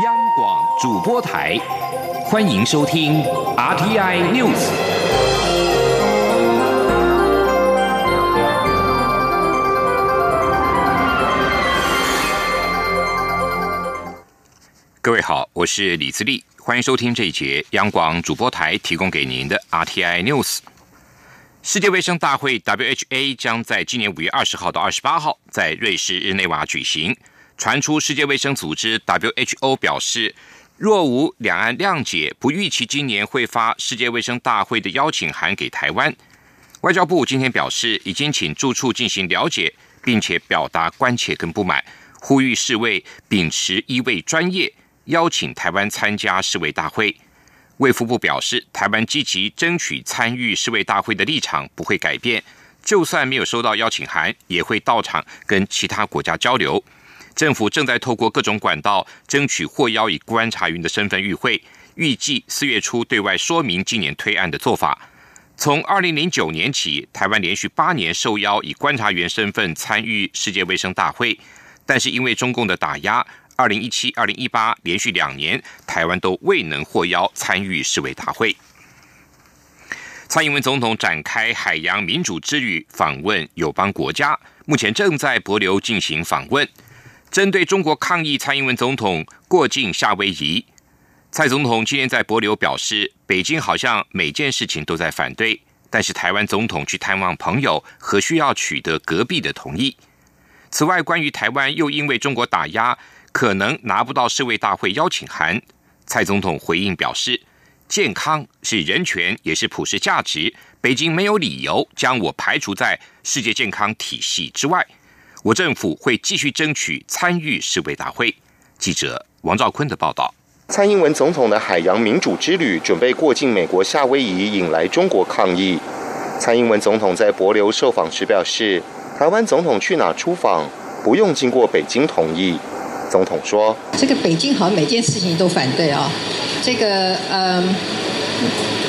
央广主播台，欢迎收听 RTI News。各位好，我是李自立，欢迎收听这一节央广主播台提供给您的 RTI News。世界卫生大会 （WHA） 将在今年五月二十号到二十八号在瑞士日内瓦举行。传出世界卫生组织 WHO 表示，若无两岸谅解，不预期今年会发世界卫生大会的邀请函给台湾。外交部今天表示，已经请驻处进行了解，并且表达关切跟不满，呼吁世卫秉持一位专业，邀请台湾参加世卫大会。卫福部表示，台湾积极争取参与世卫大会的立场不会改变，就算没有收到邀请函，也会到场跟其他国家交流。政府正在透过各种管道争取获邀以观察员的身份与会，预计四月初对外说明今年推案的做法。从二零零九年起，台湾连续八年受邀以观察员身份参与世界卫生大会，但是因为中共的打压，二零一七、二零一八连续两年，台湾都未能获邀参与世卫大会。蔡英文总统展开海洋民主之旅，访问友邦国家，目前正在博流进行访问。针对中国抗议，蔡英文总统过境夏威夷。蔡总统今天在博流表示，北京好像每件事情都在反对，但是台湾总统去探望朋友，何需要取得隔壁的同意？此外，关于台湾又因为中国打压，可能拿不到世卫大会邀请函，蔡总统回应表示，健康是人权，也是普世价值，北京没有理由将我排除在世界健康体系之外。我政府会继续争取参与世卫大会。记者王兆坤的报道。蔡英文总统的海洋民主之旅准备过境美国夏威夷，引来中国抗议。蔡英文总统在博流受访时表示，台湾总统去哪出访，不用经过北京同意。总统说：“这个北京好像每件事情都反对啊。这个，嗯，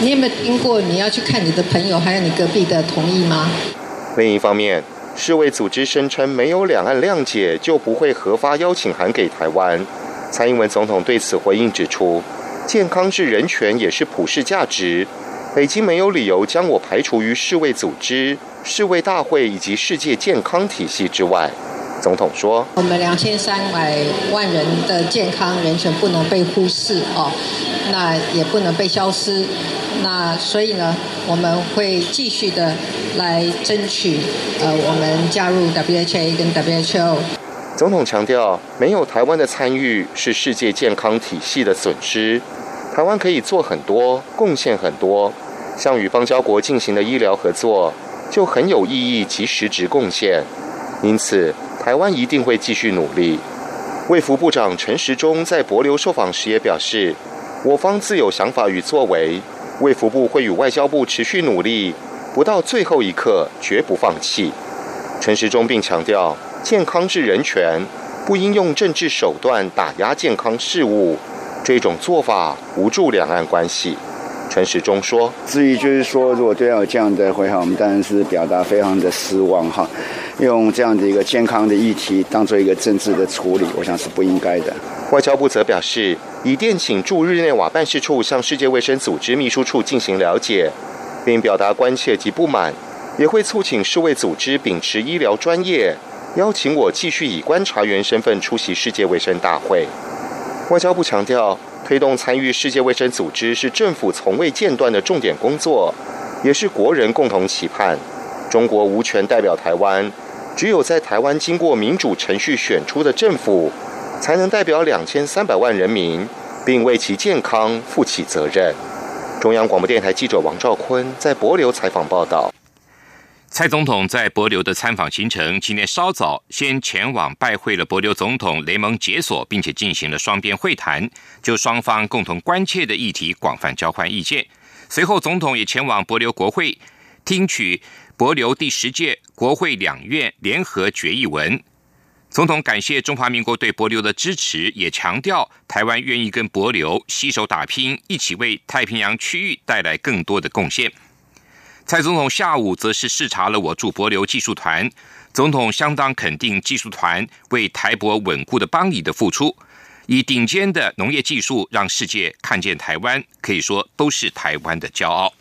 你有没有听过你要去看你的朋友，还有你隔壁的同意吗？”另一方面。世卫组织声称，没有两岸谅解就不会核发邀请函给台湾。蔡英文总统对此回应指出，健康是人权，也是普世价值。北京没有理由将我排除于世卫组织、世卫大会以及世界健康体系之外。总统说：“我们两千三百万人的健康人权不能被忽视哦，那也不能被消失。那所以呢，我们会继续的。”来争取，呃，我们加入 WHA 跟 WHO。总统强调，没有台湾的参与是世界健康体系的损失。台湾可以做很多，贡献很多，像与邦交国进行的医疗合作，就很有意义及实质贡献。因此，台湾一定会继续努力。卫福部长陈时中在博流受访时也表示，我方自有想法与作为，卫福部会与外交部持续努力。不到最后一刻，绝不放弃。陈时中并强调，健康是人权，不应用政治手段打压健康事务，这种做法无助两岸关系。陈时中说：“至于就是说，如果对有这样的会哈，我们当然是表达非常的失望哈。用这样的一个健康的议题当做一个政治的处理，我想是不应该的。”外交部则表示，已电请驻日内瓦办事处向世界卫生组织秘书处进行了解。并表达关切及不满，也会促请世卫组织秉持医疗专业，邀请我继续以观察员身份出席世界卫生大会。外交部强调，推动参与世界卫生组织是政府从未间断的重点工作，也是国人共同期盼。中国无权代表台湾，只有在台湾经过民主程序选出的政府，才能代表两千三百万人民，并为其健康负起责任。中央广播电台记者王兆坤在博流采访报道。蔡总统在博流的参访行程，今天稍早先前往拜会了博流总统雷蒙解锁，并且进行了双边会谈，就双方共同关切的议题广泛交换意见。随后，总统也前往博流国会，听取博流第十届国会两院联合决议文。总统感谢中华民国对博流的支持，也强调台湾愿意跟博流携手打拼，一起为太平洋区域带来更多的贡献。蔡总统下午则是视察了我驻博流技术团，总统相当肯定技术团为台博稳固的邦谊的付出。以顶尖的农业技术让世界看见台湾，可以说都是台湾的骄傲。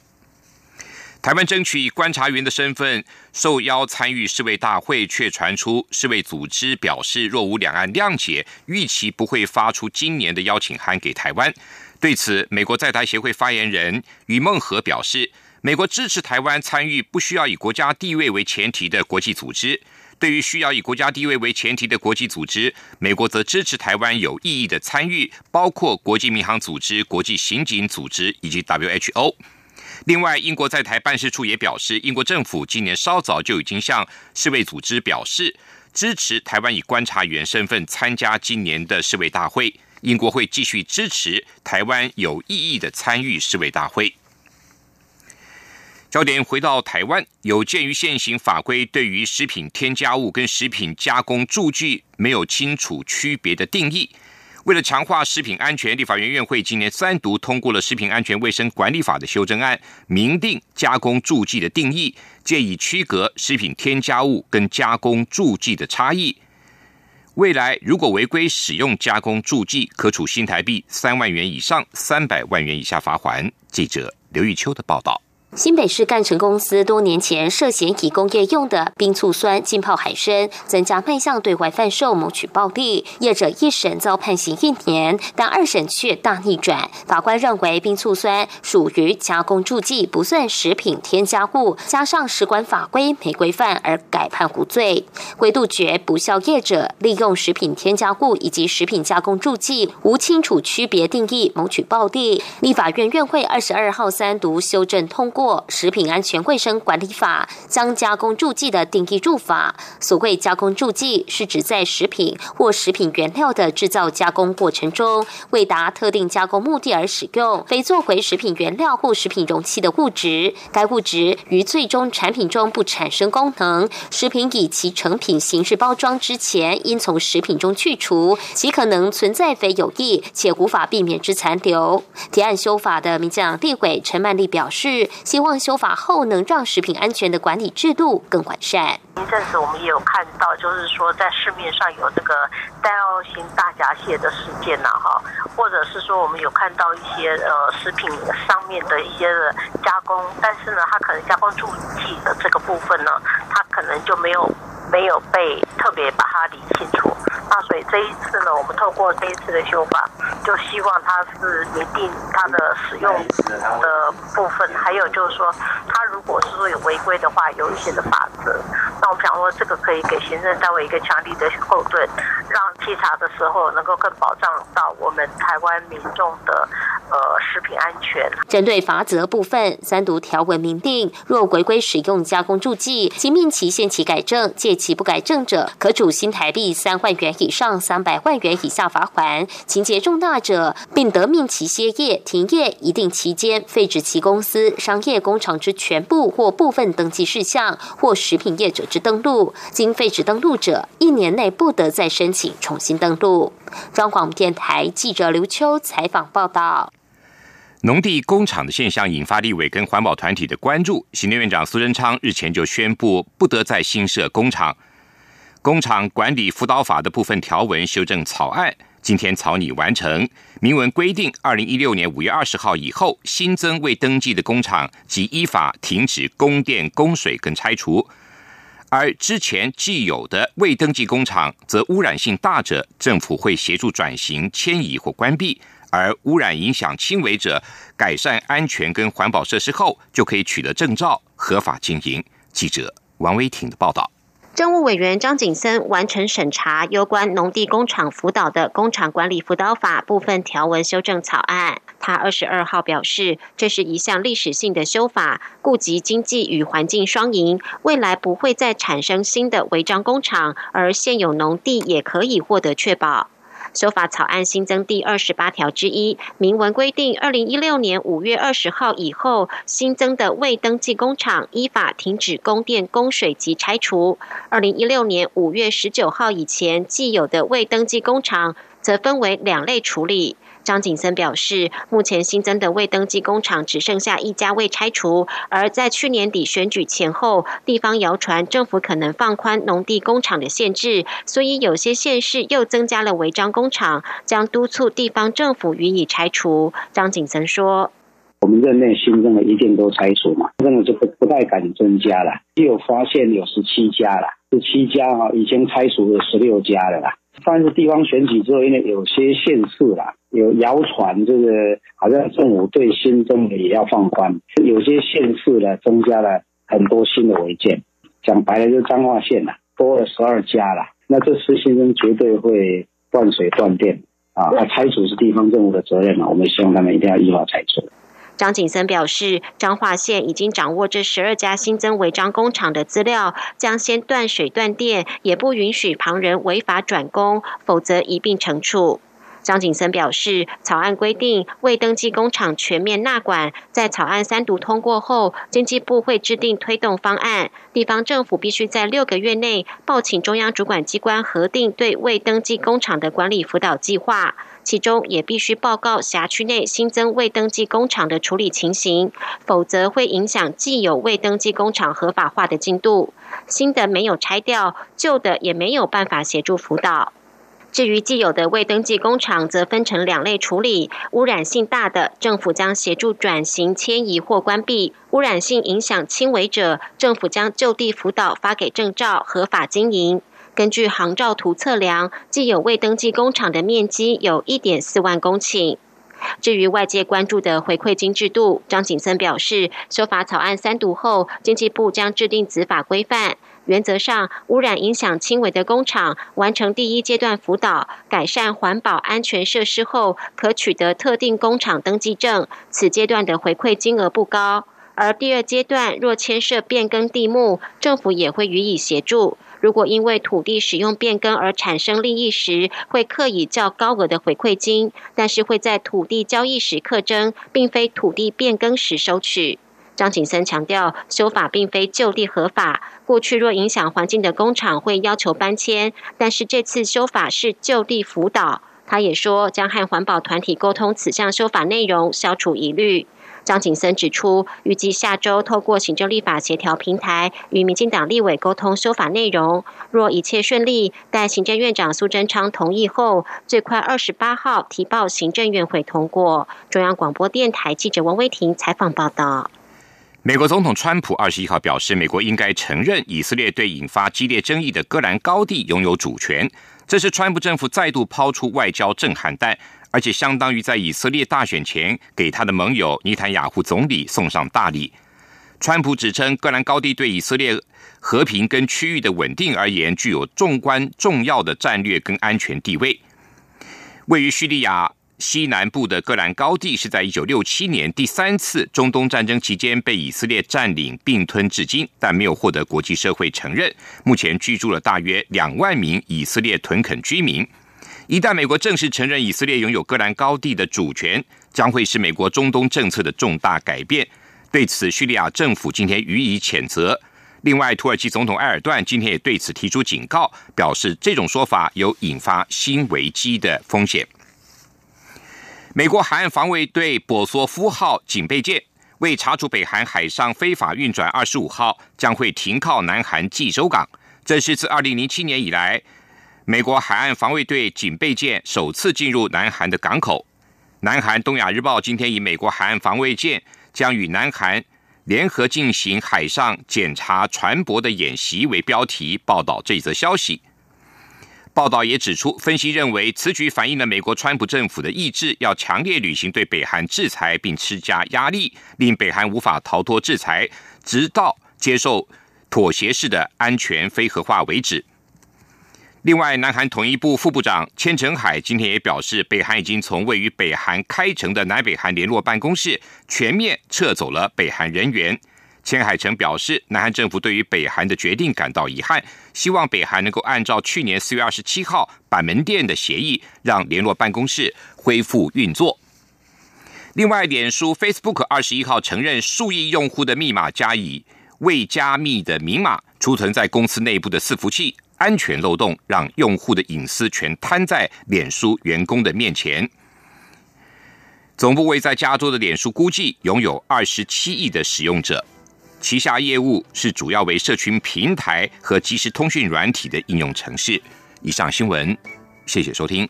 台湾争取以观察员的身份受邀参与世卫大会，却传出世卫组织表示若无两岸谅解，预期不会发出今年的邀请函给台湾。对此，美国在台协会发言人于孟和表示，美国支持台湾参与不需要以国家地位为前提的国际组织。对于需要以国家地位为前提的国际组织，美国则支持台湾有意义的参与，包括国际民航组织、国际刑警组织以及 WHO。另外，英国在台办事处也表示，英国政府今年稍早就已经向世卫组织表示支持台湾以观察员身份参加今年的世卫大会。英国会继续支持台湾有意义的参与世卫大会。焦点回到台湾，有鉴于现行法规对于食品添加物跟食品加工助剂没有清楚区别的定义。为了强化食品安全，立法院院会今年三读通过了《食品安全卫生管理法》的修正案，明定加工助剂的定义，借以区隔食品添加物跟加工助剂的差异。未来如果违规使用加工助剂，可处新台币三万元以上三百万元以下罚款。记者刘玉秋的报道。新北市干城公司多年前涉嫌以工业用的冰醋酸浸泡海参，增加卖相对外贩售，谋取暴利。业者一审遭判刑一年，但二审却大逆转。法官认为冰醋酸属于加工助剂，不算食品添加物，加上食管法规没规范，而改判无罪。为杜绝不肖业者利用食品添加物以及食品加工助剂无清楚区别定义，谋取暴利，立法院院会二十二号三读修正通过。《食品安全卫生管理法》将加工助剂的定义入法。所谓加工助剂，是指在食品或食品原料的制造加工过程中，为达特定加工目的而使用，非作为食品原料或食品容器的物质。该物质于最终产品中不产生功能，食品以其成品形式包装之前，应从食品中去除其可能存在非有益且无法避免之残留。提案修法的民进党立委陈曼丽表示。希望修法后能让食品安全的管理制度更完善。前阵子我们也有看到，就是说在市面上有这个带药型大闸蟹的事件呐，哈，或者是说我们有看到一些呃食品上面的一些的加工，但是呢，它可能加工助剂的这个部分呢，它可能就没有没有被特别把它理清楚。那所以这一次呢，我们透过这一次的修法，就希望它是一定它的使用的部分，还有就是说，它如果是说有违规的话，有一些的法则。那我们想说，这个可以给行政单位一个强力的后盾，让稽查的时候能够更保障到我们台湾民众的。呃，食品安全。针对罚则部分，三读条文明定，若违规使用加工助剂，即命其限期改正，届期不改正者，可处新台币三万元以上三百万元以下罚款；情节重大者，并得命其歇业、停业一定期间，废止其公司、商业工厂之全部或部分登记事项，或食品业者之登录。经废止登录者，一年内不得再申请重新登录。中广电台记者刘秋采访报道。农地工厂的现象引发立委跟环保团体的关注。行政院长苏贞昌日前就宣布，不得再新设工厂。工厂管理辅导法的部分条文修正草案今天草拟完成，明文规定，二零一六年五月二十号以后新增未登记的工厂，即依法停止供电、供水跟拆除；而之前既有的未登记工厂，则污染性大者，政府会协助转型、迁移或关闭。而污染影响轻微者，改善安全跟环保设施后，就可以取得证照，合法经营。记者王威婷的报道。政务委员张景森完成审查有关农地工厂辅导的工厂管理辅导法部分条文修正草案。他二十二号表示，这是一项历史性的修法，顾及经济与环境双赢，未来不会再产生新的违章工厂，而现有农地也可以获得确保。修法草案新增第二十八条之一，明文规定，二零一六年五月二十号以后新增的未登记工厂，依法停止供电、供水及拆除；二零一六年五月十九号以前既有的未登记工厂，则分为两类处理。张景森表示，目前新增的未登记工厂只剩下一家未拆除，而在去年底选举前后，地方谣传政府可能放宽农地工厂的限制，所以有些县市又增加了违章工厂，将督促地方政府予以拆除。张景森说：“我们任内新增的一定都拆除嘛，真的就不不太敢增加了。只有发现有十七家了，十七家啊，已经拆除了十六家了啦。但是地方选举之后，因为有些县市啦。”有谣传，这个好像政府对新增的也要放宽，有些县市呢增加了很多新的违建，讲白了就是彰化县了，多了十二家了。那这次新增绝对会断水断电啊！那拆除是地方政府的责任嘛，我们希望他们一定要依法拆除。张景森表示，彰化县已经掌握这十二家新增违章工厂的资料，将先断水断电，也不允许旁人违法转工，否则一并惩处。张景森表示，草案规定未登记工厂全面纳管，在草案三读通过后，经济部会制定推动方案，地方政府必须在六个月内报请中央主管机关核定对未登记工厂的管理辅导计划，其中也必须报告辖区内新增未登记工厂的处理情形，否则会影响既有未登记工厂合法化的进度。新的没有拆掉，旧的也没有办法协助辅导。至于既有的未登记工厂，则分成两类处理：污染性大的，政府将协助转型、迁移或关闭；污染性影响轻微者，政府将就地辅导、发给证照、合法经营。根据航照图测量，既有未登记工厂的面积有一点四万公顷。至于外界关注的回馈金制度，张景森表示，修法草案三读后，经济部将制定执法规范。原则上，污染影响轻微的工厂完成第一阶段辅导、改善环保安全设施后，可取得特定工厂登记证。此阶段的回馈金额不高，而第二阶段若牵涉变更地目，政府也会予以协助。如果因为土地使用变更而产生利益时，会刻以较高额的回馈金，但是会在土地交易时课征，并非土地变更时收取。张景森强调，修法并非就地合法。过去若影响环境的工厂会要求搬迁，但是这次修法是就地辅导。他也说，将和环保团体沟通此项修法内容，消除疑虑。张景森指出，预计下周透过行政立法协调平台与民进党立委沟通修法内容。若一切顺利，待行政院长苏贞昌同意后，最快二十八号提报行政院会通过。中央广播电台记者王威婷采访报道。美国总统川普二十一号表示，美国应该承认以色列对引发激烈争议的戈兰高地拥有主权。这是川普政府再度抛出外交震撼弹，而且相当于在以色列大选前给他的盟友尼坦雅胡总理送上大礼。川普指称，戈兰高地对以色列和平跟区域的稳定而言，具有重关重要的战略跟安全地位，位于叙利亚。西南部的戈兰高地是在一九六七年第三次中东战争期间被以色列占领并吞至今，但没有获得国际社会承认。目前居住了大约两万名以色列屯垦居民。一旦美国正式承认以色列拥有戈兰高地的主权，将会是美国中东政策的重大改变。对此，叙利亚政府今天予以谴责。另外，土耳其总统埃尔段今天也对此提出警告，表示这种说法有引发新危机的风险。美国海岸防卫队波索夫号警备舰为查处北韩海上非法运转，二十五号将会停靠南韩济州港。这是自二零零七年以来，美国海岸防卫队警备舰首次进入南韩的港口。南韩东亚日报今天以“美国海岸防卫舰将与南韩联合进行海上检查船舶的演习”为标题报道这则消息。报道也指出，分析认为此举反映了美国川普政府的意志，要强烈履行对北韩制裁，并施加压力，令北韩无法逃脱制裁，直到接受妥协式的安全非核化为止。另外，南韩统一部副部长千成海今天也表示，北韩已经从位于北韩开城的南北韩联络办公室全面撤走了北韩人员。千海成表示，南韩政府对于北韩的决定感到遗憾，希望北韩能够按照去年四月二十七号板门店的协议，让联络办公室恢复运作。另外，脸书 Facebook 二十一号承认数亿用户的密码加以未加密的明码储存在公司内部的伺服器，安全漏洞，让用户的隐私全摊在脸书员工的面前。总部位在加州的脸书估计拥有二十七亿的使用者，旗下业务是主要为社群平台和即时通讯软体的应用程式。以上新闻，谢谢收听。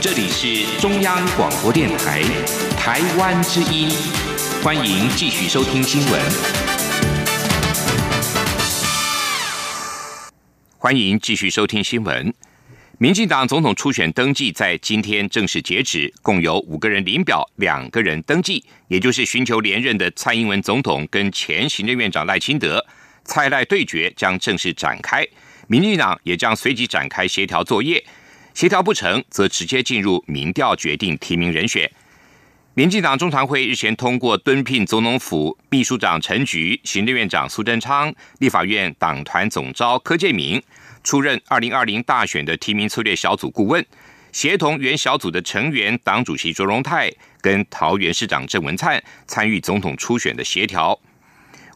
这里是中央广播电台台湾之音，欢迎继续收听新闻。欢迎继续收听新闻。民进党总统初选登记在今天正式截止，共有五个人领表，两个人登记，也就是寻求连任的蔡英文总统跟前行政院长赖清德，蔡赖对决将正式展开。民进党也将随即展开协调作业，协调不成则直接进入民调决定提名人选。民进党中常会日前通过敦聘总统府秘书长陈菊、行政院长苏贞昌、立法院党团总召柯建明出任二零二零大选的提名策略小组顾问，协同原小组的成员党主席卓荣泰跟桃园市长郑文灿参与总统初选的协调。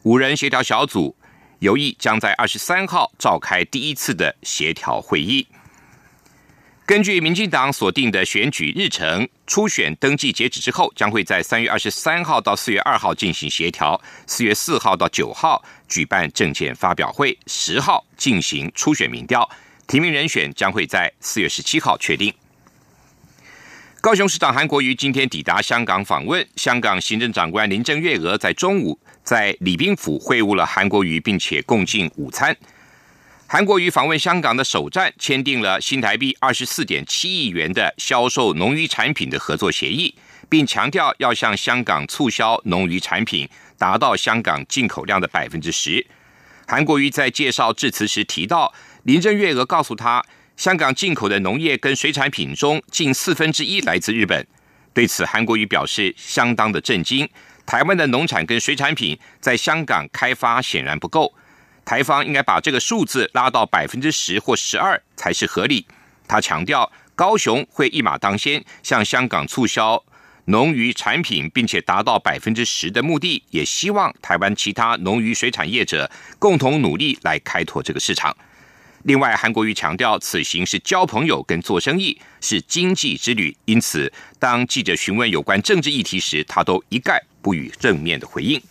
五人协调小组有意将在二十三号召开第一次的协调会议。根据民进党锁定的选举日程，初选登记截止之后，将会在三月二十三号到四月二号进行协调，四月四号到九号举办政见发表会，十号进行初选民调，提名人选将会在四月十七号确定。高雄市长韩国瑜今天抵达香港访问，香港行政长官林郑月娥在中午在礼宾府会晤了韩国瑜，并且共进午餐。韩国瑜访问香港的首站，签订了新台币二十四点七亿元的销售农渔产品的合作协议，并强调要向香港促销农渔产品，达到香港进口量的百分之十。韩国瑜在介绍致辞时提到，林郑月娥告诉他，香港进口的农业跟水产品中近四分之一来自日本。对此，韩国瑜表示相当的震惊。台湾的农产跟水产品在香港开发显然不够。台方应该把这个数字拉到百分之十或十二才是合理。他强调，高雄会一马当先，向香港促销农渔产品，并且达到百分之十的目的。也希望台湾其他农渔水产业者共同努力来开拓这个市场。另外，韩国瑜强调，此行是交朋友跟做生意，是经济之旅。因此，当记者询问有关政治议题时，他都一概不予正面的回应。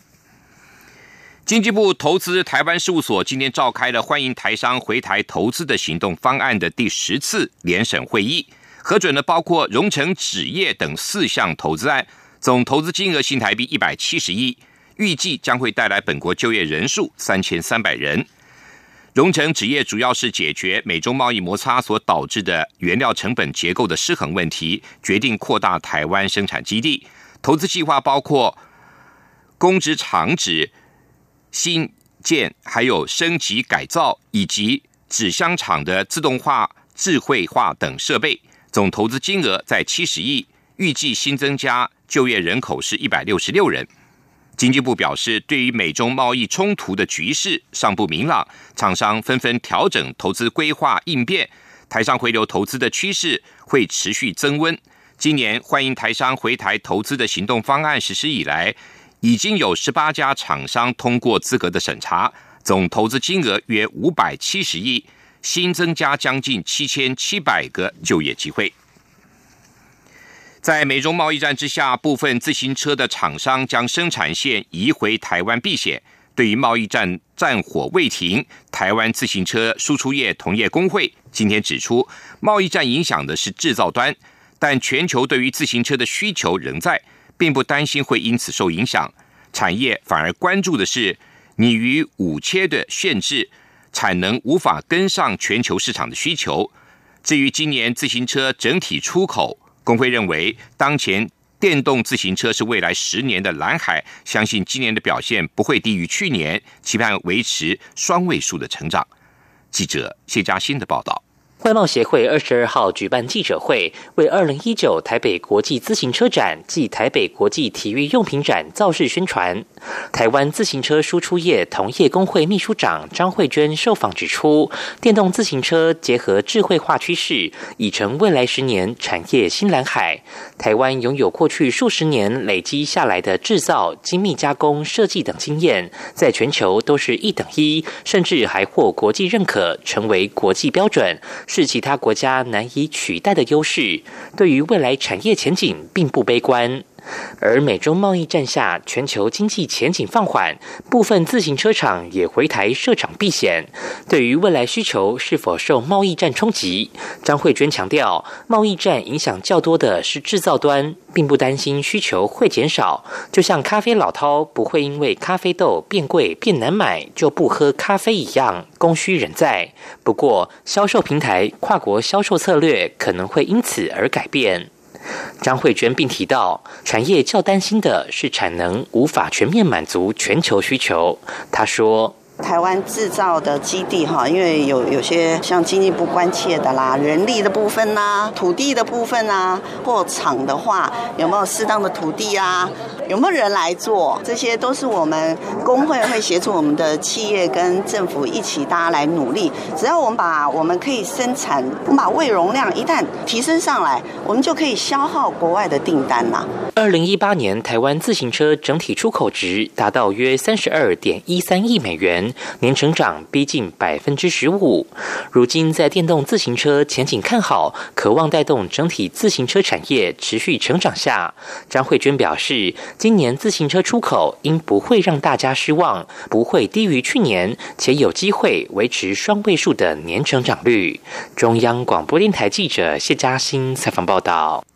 经济部投资台湾事务所今天召开了欢迎台商回台投资的行动方案的第十次联审会议，核准了包括荣成纸业等四项投资案，总投资金额新台币一百七十亿，预计将会带来本国就业人数三千三百人。荣成纸业主要是解决美中贸易摩擦所导致的原料成本结构的失衡问题，决定扩大台湾生产基地，投资计划包括公职厂址。新建还有升级改造以及纸箱厂的自动化、智慧化等设备，总投资金额在七十亿，预计新增加就业人口是一百六十六人。经济部表示，对于美中贸易冲突的局势尚不明朗，厂商纷纷调整投资规划应变，台商回流投资的趋势会持续增温。今年欢迎台商回台投资的行动方案实施以来。已经有十八家厂商通过资格的审查，总投资金额约五百七十亿，新增加将近七千七百个就业机会。在美中贸易战之下，部分自行车的厂商将生产线移回台湾避险。对于贸易战战火未停，台湾自行车输出业同业工会今天指出，贸易战影响的是制造端，但全球对于自行车的需求仍在。并不担心会因此受影响，产业反而关注的是你与五切的限制，产能无法跟上全球市场的需求。至于今年自行车整体出口，工会认为当前电动自行车是未来十年的蓝海，相信今年的表现不会低于去年，期盼维持双位数的成长。记者谢嘉欣的报道。外贸协会二十二号举办记者会，为二零一九台北国际自行车展暨台北国际体育用品展造势宣传。台湾自行车输出业同业工会秘书长张慧娟受访指出，电动自行车结合智慧化趋势，已成未来十年产业新蓝海。台湾拥有过去数十年累积下来的制造、精密加工、设计等经验，在全球都是一等一，甚至还获国际认可，成为国际标准。是其他国家难以取代的优势，对于未来产业前景并不悲观。而美中贸易战下，全球经济前景放缓，部分自行车厂也回台设厂避险。对于未来需求是否受贸易战冲击，张慧娟强调，贸易战影响较多的是制造端，并不担心需求会减少。就像咖啡老饕不会因为咖啡豆变贵变难买就不喝咖啡一样，供需仍在。不过，销售平台跨国销售策略可能会因此而改变。张慧娟并提到，产业较担心的是产能无法全面满足全球需求。她说。台湾制造的基地哈，因为有有些像经济部关切的啦，人力的部分呐，土地的部分啊，或厂的话有没有适当的土地啊，有没有人来做，这些都是我们工会会协助我们的企业跟政府一起大家来努力。只要我们把我们可以生产，我们把胃容量一旦提升上来，我们就可以消耗国外的订单啦。二零一八年台湾自行车整体出口值达到约三十二点一三亿美元。年成长逼近百分之十五。如今在电动自行车前景看好，渴望带动整体自行车产业持续成长下，张慧娟表示，今年自行车出口应不会让大家失望，不会低于去年，且有机会维持双位数的年成长率。中央广播电台记者谢嘉欣采访报道。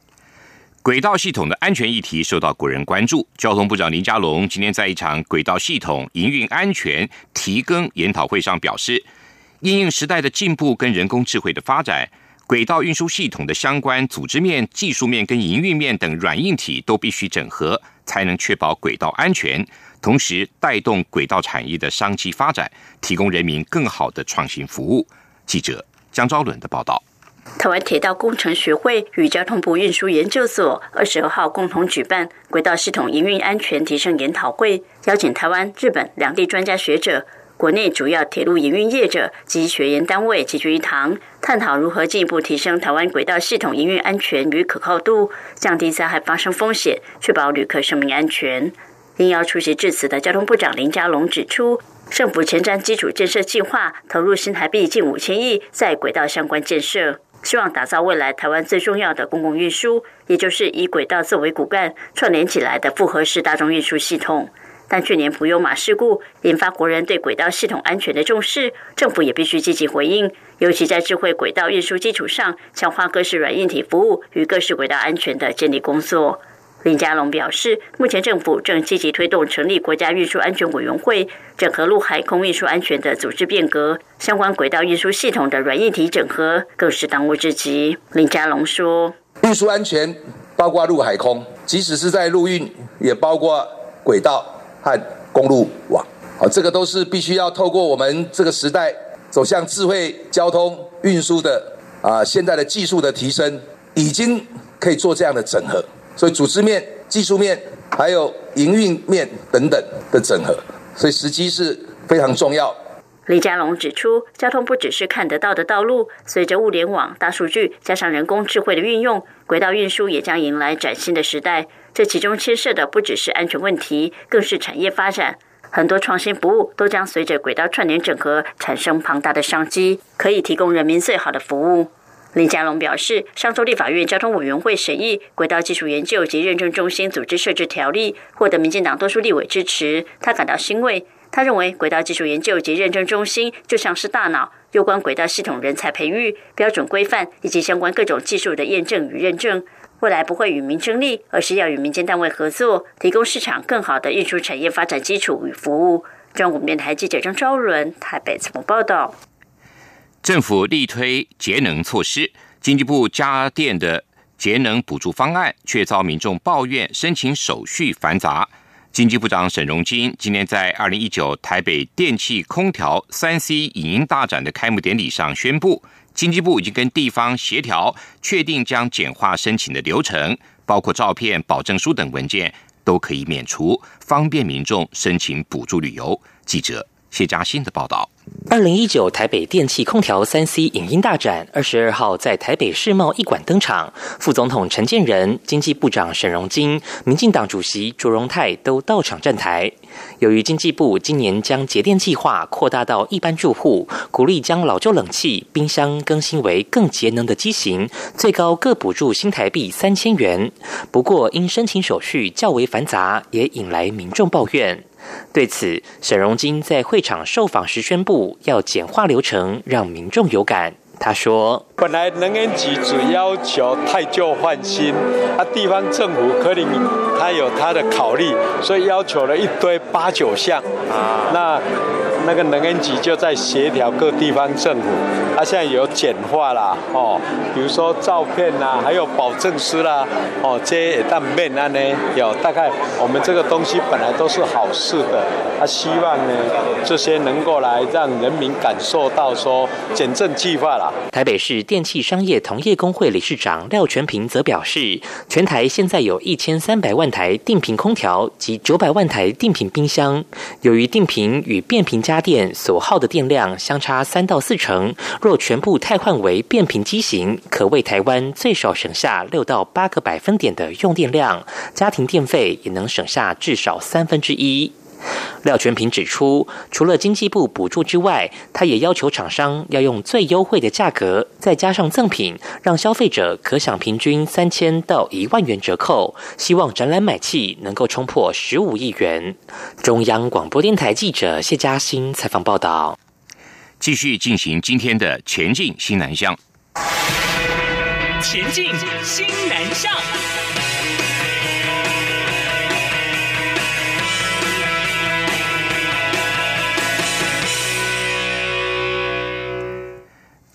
轨道系统的安全议题受到国人关注。交通部长林佳龙今天在一场轨道系统营运安全提更研讨会上表示，应应时代的进步跟人工智慧的发展，轨道运输系统的相关组织面、技术面跟营运面等软硬体都必须整合，才能确保轨道安全，同时带动轨道产业的商机发展，提供人民更好的创新服务。记者江昭伦的报道。台湾铁道工程学会与交通部运输研究所二十二号共同举办轨道系统营运安全提升研讨会，邀请台湾、日本两地专家学者、国内主要铁路营运业者及学研单位齐聚一堂，探讨如何进一步提升台湾轨道系统营运安全与可靠度，降低灾害发生风险，确保旅客生命安全。应邀出席致辞的交通部长林佳龙指出，政府前瞻基础建设计划投入新台币近五千亿在轨道相关建设。希望打造未来台湾最重要的公共运输，也就是以轨道作为骨干串联起来的复合式大众运输系统。但去年普悠马事故引发国人对轨道系统安全的重视，政府也必须积极回应，尤其在智慧轨道运输基础上，强化各式软硬体服务与各式轨道安全的建立工作。林佳龙表示，目前政府正积极推动成立国家运输安全委员会，整合陆海空运输安全的组织变革，相关轨道运输系统的软硬体整合更是当务之急。林佳龙说：“运输安全包括陆海空，即使是在陆运，也包括轨道和公路网。好，这个都是必须要透过我们这个时代走向智慧交通运输的啊，现在的技术的提升，已经可以做这样的整合。”所以组织面、技术面，还有营运面等等的整合，所以时机是非常重要。李佳龙指出，交通不只是看得到的道路，随着物联网、大数据加上人工智慧的运用，轨道运输也将迎来崭新的时代。这其中牵涉的不只是安全问题，更是产业发展。很多创新服务都将随着轨道串联整合，产生庞大的商机，可以提供人民最好的服务。林佳龙表示，上周立法院交通委员会审议《轨道技术研究及认证中心组织设置条例》，获得民进党多数立委支持，他感到欣慰。他认为，轨道技术研究及认证中心就像是大脑，有关轨道系统人才培育、标准规范以及相关各种技术的验证与认证，未来不会与民争利，而是要与民间单位合作，提供市场更好的运输产业发展基础与服务。中国电台记者张昭伦台北采访报道？政府力推节能措施，经济部家电的节能补助方案却遭民众抱怨申请手续繁杂。经济部长沈荣金今天在二零一九台北电气空调三 C 影音大展的开幕典礼上宣布，经济部已经跟地方协调，确定将简化申请的流程，包括照片、保证书等文件都可以免除，方便民众申请补助旅游。记者谢嘉欣的报道。二零一九台北电气空调三 C 影音大展二十二号在台北世贸艺馆登场，副总统陈建仁、经济部长沈荣金、民进党主席卓荣泰都到场站台。由于经济部今年将节电计划扩大到一般住户，鼓励将老旧冷气、冰箱更新为更节能的机型，最高各补助新台币三千元。不过，因申请手续较为繁杂，也引来民众抱怨。对此，沈荣金在会场受访时宣布，要简化流程，让民众有感。他说：“本来能源局只要求太旧换新，啊，地方政府可能他有他的考虑，所以要求了一堆八九项啊。那那个能源局就在协调各地方政府，他现在有简化啦，哦，比如说照片啦，还有保证书啦，哦，这些但面呢有大概我们这个东西本来都是好事的，他希望呢这些能够来让人民感受到说简政计划啦。”台北市电器商业同业工会理事长廖全平则表示，全台现在有一千三百万台定频空调及九百万台定频冰箱。由于定频与变频家电所耗的电量相差三到四成，若全部汰换为变频机型，可为台湾最少省下六到八个百分点的用电量，家庭电费也能省下至少三分之一。廖全平指出，除了经济部补助之外，他也要求厂商要用最优惠的价格，再加上赠品，让消费者可享平均三千到一万元折扣。希望展览买气能够冲破十五亿元。中央广播电台记者谢嘉欣采访报道。继续进行今天的前进新南向。前进新南向。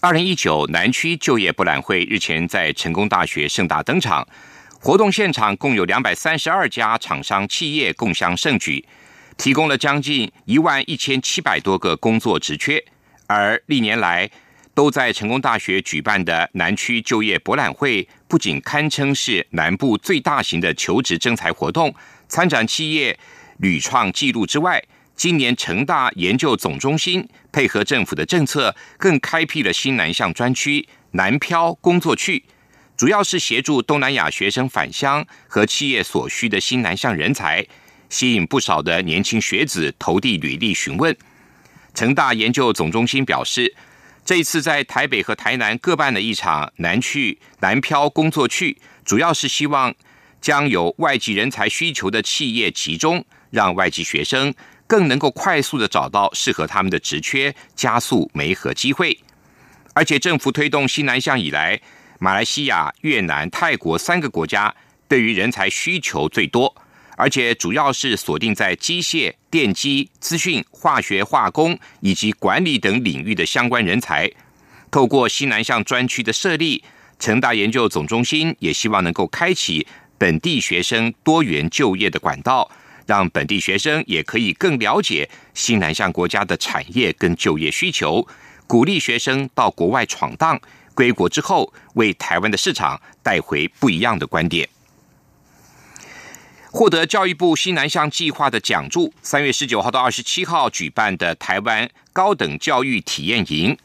二零一九南区就业博览会日前在成功大学盛大登场，活动现场共有两百三十二家厂商企业共享盛举，提供了将近一万一千七百多个工作职缺。而历年来都在成功大学举办的南区就业博览会，不仅堪称是南部最大型的求职征才活动，参展企业屡创纪录之外。今年成大研究总中心配合政府的政策，更开辟了新南向专区南漂工作区，主要是协助东南亚学生返乡和企业所需的新南向人才，吸引不少的年轻学子投递履历询问。成大研究总中心表示，这一次在台北和台南各办了一场南去南漂工作区，主要是希望将有外籍人才需求的企业集中，让外籍学生。更能够快速的找到适合他们的职缺，加速媒合机会。而且政府推动新南向以来，马来西亚、越南、泰国三个国家对于人才需求最多，而且主要是锁定在机械、电机、资讯、化学、化工以及管理等领域的相关人才。透过西南向专区的设立，成大研究总中心也希望能够开启本地学生多元就业的管道。让本地学生也可以更了解新南向国家的产业跟就业需求，鼓励学生到国外闯荡，归国之后为台湾的市场带回不一样的观点。获得教育部新南向计划的奖助，三月十九号到二十七号举办的台湾高等教育体验营，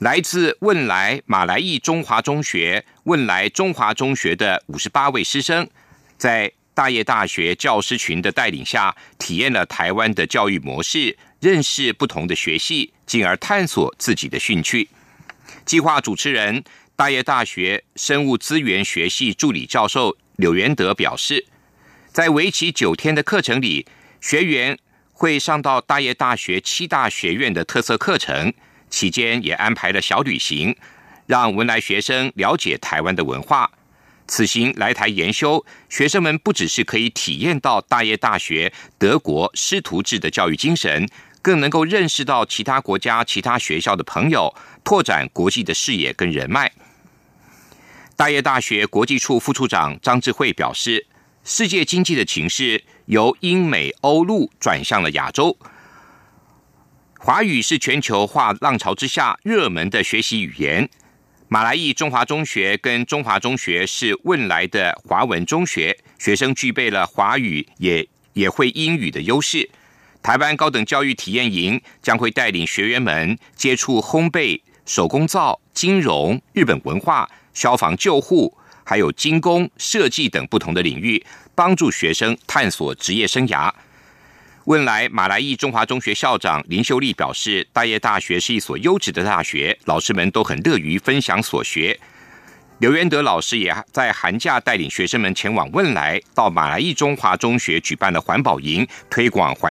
来自汶莱马来裔中华中学、汶莱中华中学的五十八位师生，在大业大学教师群的带领下，体验了台湾的教育模式，认识不同的学系，进而探索自己的兴趣。计划主持人大业大学生物资源学系助理教授柳元德表示，在为期九天的课程里，学员会上到大业大学七大学院的特色课程，期间也安排了小旅行，让文莱学生了解台湾的文化。此行来台研修，学生们不只是可以体验到大业大学德国师徒制的教育精神，更能够认识到其他国家、其他学校的朋友，拓展国际的视野跟人脉。大业大学国际处副处长张智慧表示，世界经济的情势由英美欧陆转向了亚洲。华语是全球化浪潮之下热门的学习语言。马来裔中华中学跟中华中学是汶来的华文中学，学生具备了华语也也会英语的优势。台湾高等教育体验营将会带领学员们接触烘焙、手工皂、金融、日本文化、消防救护，还有精工、设计等不同的领域，帮助学生探索职业生涯。汶莱马来裔中华中学校长林秀丽表示，大业大学是一所优质的大学，老师们都很乐于分享所学。刘元德老师也在寒假带领学生们前往汶莱，到马来裔中华中学举办了环保营，推广环